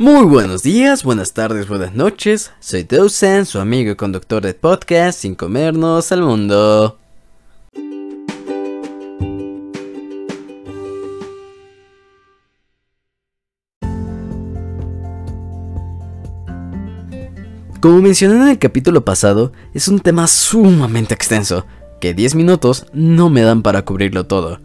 Muy buenos días, buenas tardes, buenas noches. Soy Dawson, su amigo y conductor de podcast Sin Comernos al Mundo. Como mencioné en el capítulo pasado, es un tema sumamente extenso, que 10 minutos no me dan para cubrirlo todo.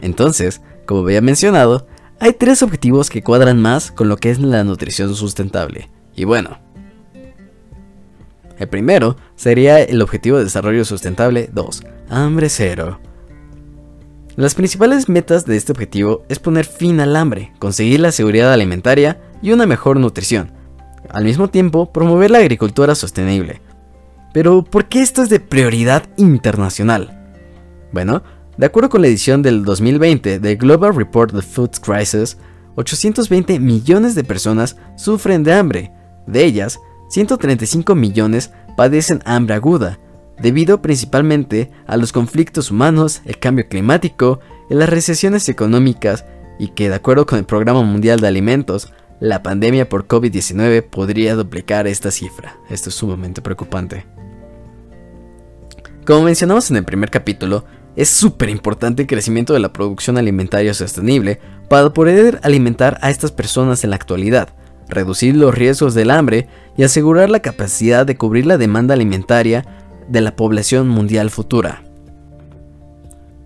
Entonces, como había mencionado, hay tres objetivos que cuadran más con lo que es la nutrición sustentable. Y bueno, el primero sería el objetivo de desarrollo sustentable 2, hambre cero. Las principales metas de este objetivo es poner fin al hambre, conseguir la seguridad alimentaria y una mejor nutrición. Al mismo tiempo, promover la agricultura sostenible. Pero, ¿por qué esto es de prioridad internacional? Bueno, de acuerdo con la edición del 2020 de Global Report of Food Crisis, 820 millones de personas sufren de hambre. De ellas, 135 millones padecen hambre aguda, debido principalmente a los conflictos humanos, el cambio climático y las recesiones económicas, y que de acuerdo con el Programa Mundial de Alimentos, la pandemia por COVID-19 podría duplicar esta cifra. Esto es sumamente preocupante. Como mencionamos en el primer capítulo, es súper importante el crecimiento de la producción alimentaria sostenible para poder alimentar a estas personas en la actualidad, reducir los riesgos del hambre y asegurar la capacidad de cubrir la demanda alimentaria de la población mundial futura.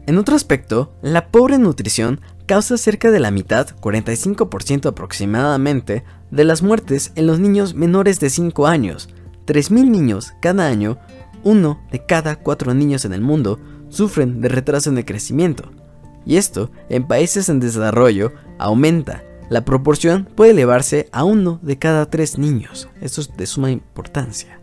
En otro aspecto, la pobre nutrición causa cerca de la mitad, 45% aproximadamente, de las muertes en los niños menores de 5 años. 3.000 niños cada año, uno de cada 4 niños en el mundo, sufren de retraso en el crecimiento. Y esto, en países en desarrollo, aumenta. La proporción puede elevarse a uno de cada tres niños. Esto es de suma importancia.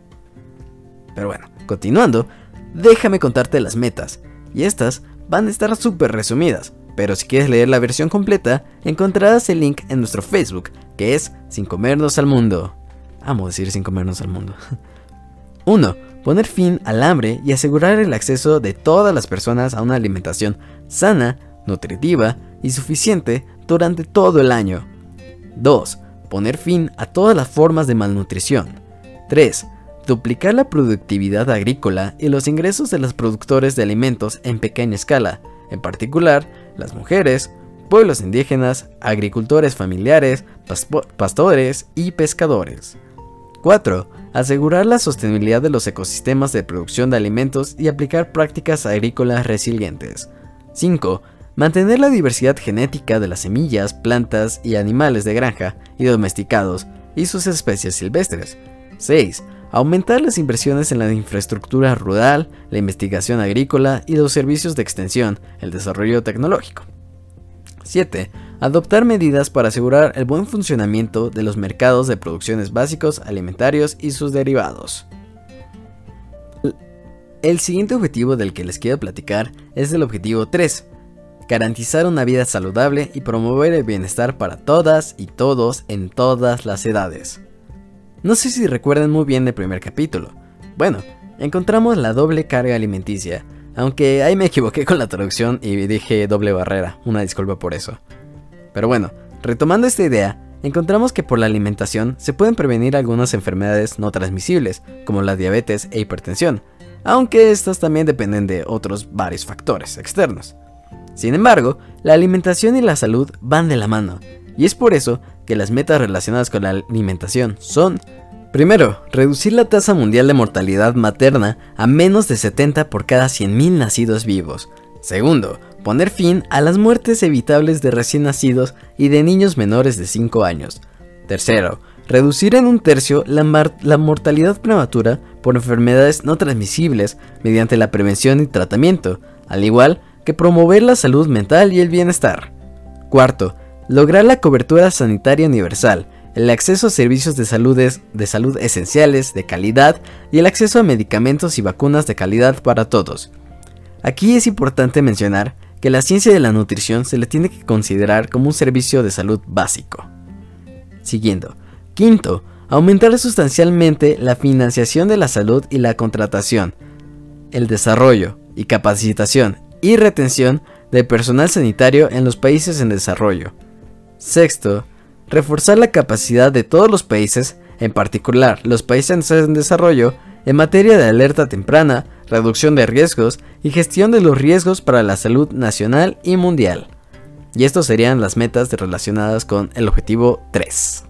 Pero bueno, continuando, déjame contarte las metas. Y estas van a estar súper resumidas. Pero si quieres leer la versión completa, encontrarás el link en nuestro Facebook, que es Sin Comernos al Mundo. Amo decir Sin Comernos al Mundo. 1 poner fin al hambre y asegurar el acceso de todas las personas a una alimentación sana, nutritiva y suficiente durante todo el año. 2. Poner fin a todas las formas de malnutrición. 3. Duplicar la productividad agrícola y los ingresos de los productores de alimentos en pequeña escala, en particular las mujeres, pueblos indígenas, agricultores familiares, pastores y pescadores. 4 asegurar la sostenibilidad de los ecosistemas de producción de alimentos y aplicar prácticas agrícolas resilientes. 5. Mantener la diversidad genética de las semillas, plantas y animales de granja y domesticados y sus especies silvestres. 6. Aumentar las inversiones en la infraestructura rural, la investigación agrícola y los servicios de extensión, el desarrollo tecnológico. 7 adoptar medidas para asegurar el buen funcionamiento de los mercados de producciones básicos, alimentarios y sus derivados. El siguiente objetivo del que les quiero platicar es el objetivo 3, garantizar una vida saludable y promover el bienestar para todas y todos en todas las edades. No sé si recuerdan muy bien el primer capítulo. Bueno, encontramos la doble carga alimenticia, aunque ahí me equivoqué con la traducción y dije doble barrera, una disculpa por eso. Pero bueno, retomando esta idea, encontramos que por la alimentación se pueden prevenir algunas enfermedades no transmisibles, como la diabetes e hipertensión, aunque estas también dependen de otros varios factores externos. Sin embargo, la alimentación y la salud van de la mano, y es por eso que las metas relacionadas con la alimentación son Primero, reducir la tasa mundial de mortalidad materna a menos de 70 por cada 100.000 nacidos vivos. Segundo, poner fin a las muertes evitables de recién nacidos y de niños menores de 5 años. Tercero, reducir en un tercio la, mortalidad prematura por enfermedades no transmisibles mediante la prevención y tratamiento, al igual que promover la salud mental y el bienestar. Cuarto, lograr la cobertura sanitaria universal, el acceso a servicios de salud, de salud esenciales, de calidad y el acceso a medicamentos y vacunas de calidad para todos. Aquí es importante mencionar que la ciencia de la nutrición se le tiene que considerar como un servicio de salud básico. Siguiendo. Quinto, aumentar sustancialmente la financiación de la salud y la contratación, el desarrollo y capacitación y retención de personal sanitario en los países en desarrollo. Sexto, reforzar la capacidad de todos los países, en particular los países en desarrollo, en materia de alerta temprana, reducción de riesgos y gestión de los riesgos para la salud nacional y mundial. Y estos serían las metas relacionadas con el objetivo 3.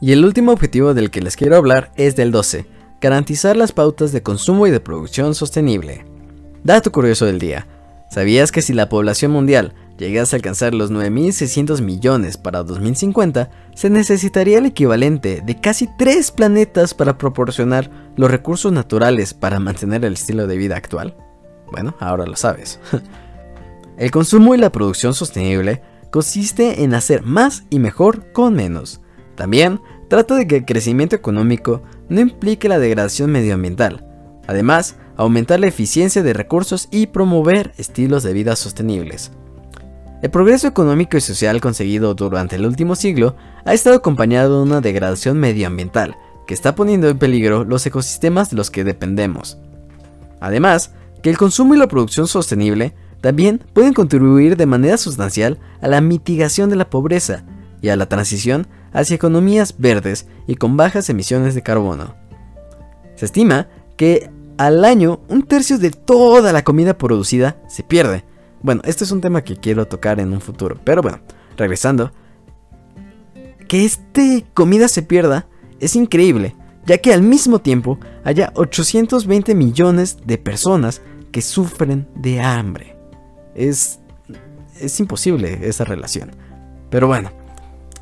Y el último objetivo del que les quiero hablar es del 12, garantizar las pautas de consumo y de producción sostenible. Dato curioso del día. ¿Sabías que si la población mundial llegase a alcanzar los 9.600 millones para 2050, se necesitaría el equivalente de casi 3 planetas para proporcionar los recursos naturales para mantener el estilo de vida actual? Bueno, ahora lo sabes. el consumo y la producción sostenible consiste en hacer más y mejor con menos. También trata de que el crecimiento económico no implique la degradación medioambiental. Además, aumentar la eficiencia de recursos y promover estilos de vida sostenibles. El progreso económico y social conseguido durante el último siglo ha estado acompañado de una degradación medioambiental que está poniendo en peligro los ecosistemas de los que dependemos. Además, que el consumo y la producción sostenible también pueden contribuir de manera sustancial a la mitigación de la pobreza y a la transición hacia economías verdes y con bajas emisiones de carbono. Se estima que al año un tercio de toda la comida producida se pierde. Bueno, este es un tema que quiero tocar en un futuro, pero bueno, regresando. Que este comida se pierda es increíble, ya que al mismo tiempo haya 820 millones de personas que sufren de hambre. Es, es imposible esa relación. Pero bueno,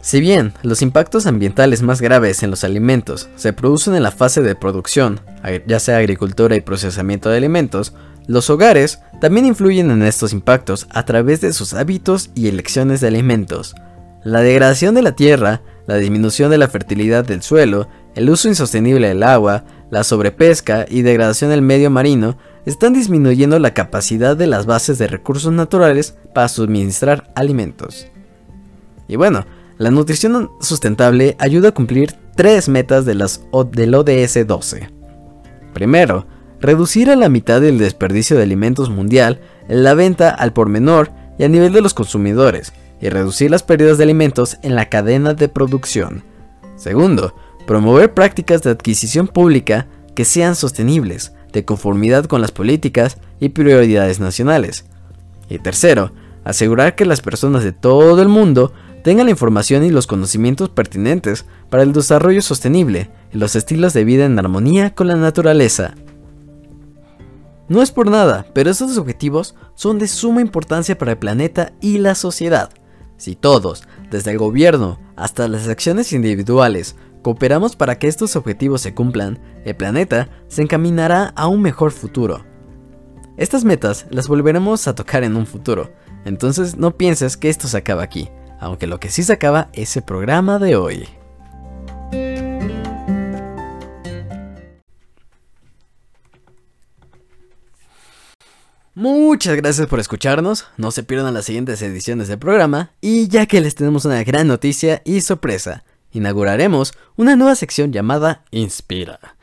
si bien los impactos ambientales más graves en los alimentos se producen en la fase de producción, ya sea agricultura y procesamiento de alimentos, los hogares también influyen en estos impactos a través de sus hábitos y elecciones de alimentos. La degradación de la tierra, la disminución de la fertilidad del suelo, el uso insostenible del agua, la sobrepesca y degradación del medio marino están disminuyendo la capacidad de las bases de recursos naturales para suministrar alimentos. Y bueno, la nutrición sustentable ayuda a cumplir tres metas de las del ODS 12. Primero, reducir a la mitad el desperdicio de alimentos mundial en la venta al por menor y a nivel de los consumidores, y reducir las pérdidas de alimentos en la cadena de producción. Segundo, promover prácticas de adquisición pública que sean sostenibles, de conformidad con las políticas y prioridades nacionales. Y tercero, asegurar que las personas de todo el mundo tenga la información y los conocimientos pertinentes para el desarrollo sostenible y los estilos de vida en armonía con la naturaleza. No es por nada, pero estos objetivos son de suma importancia para el planeta y la sociedad. Si todos, desde el gobierno hasta las acciones individuales, cooperamos para que estos objetivos se cumplan, el planeta se encaminará a un mejor futuro. Estas metas las volveremos a tocar en un futuro, entonces no pienses que esto se acaba aquí aunque lo que sí se acaba es el programa de hoy. Muchas gracias por escucharnos, no se pierdan las siguientes ediciones del programa y ya que les tenemos una gran noticia y sorpresa, inauguraremos una nueva sección llamada Inspira.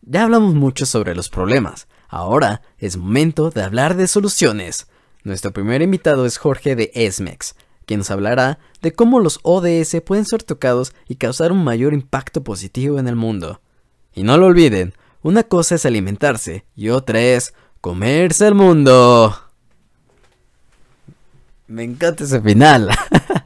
Ya hablamos mucho sobre los problemas, ahora es momento de hablar de soluciones. Nuestro primer invitado es Jorge de Esmex, quien nos hablará de cómo los ODS pueden ser tocados y causar un mayor impacto positivo en el mundo. Y no lo olviden, una cosa es alimentarse y otra es comerse el mundo. Me encanta ese final.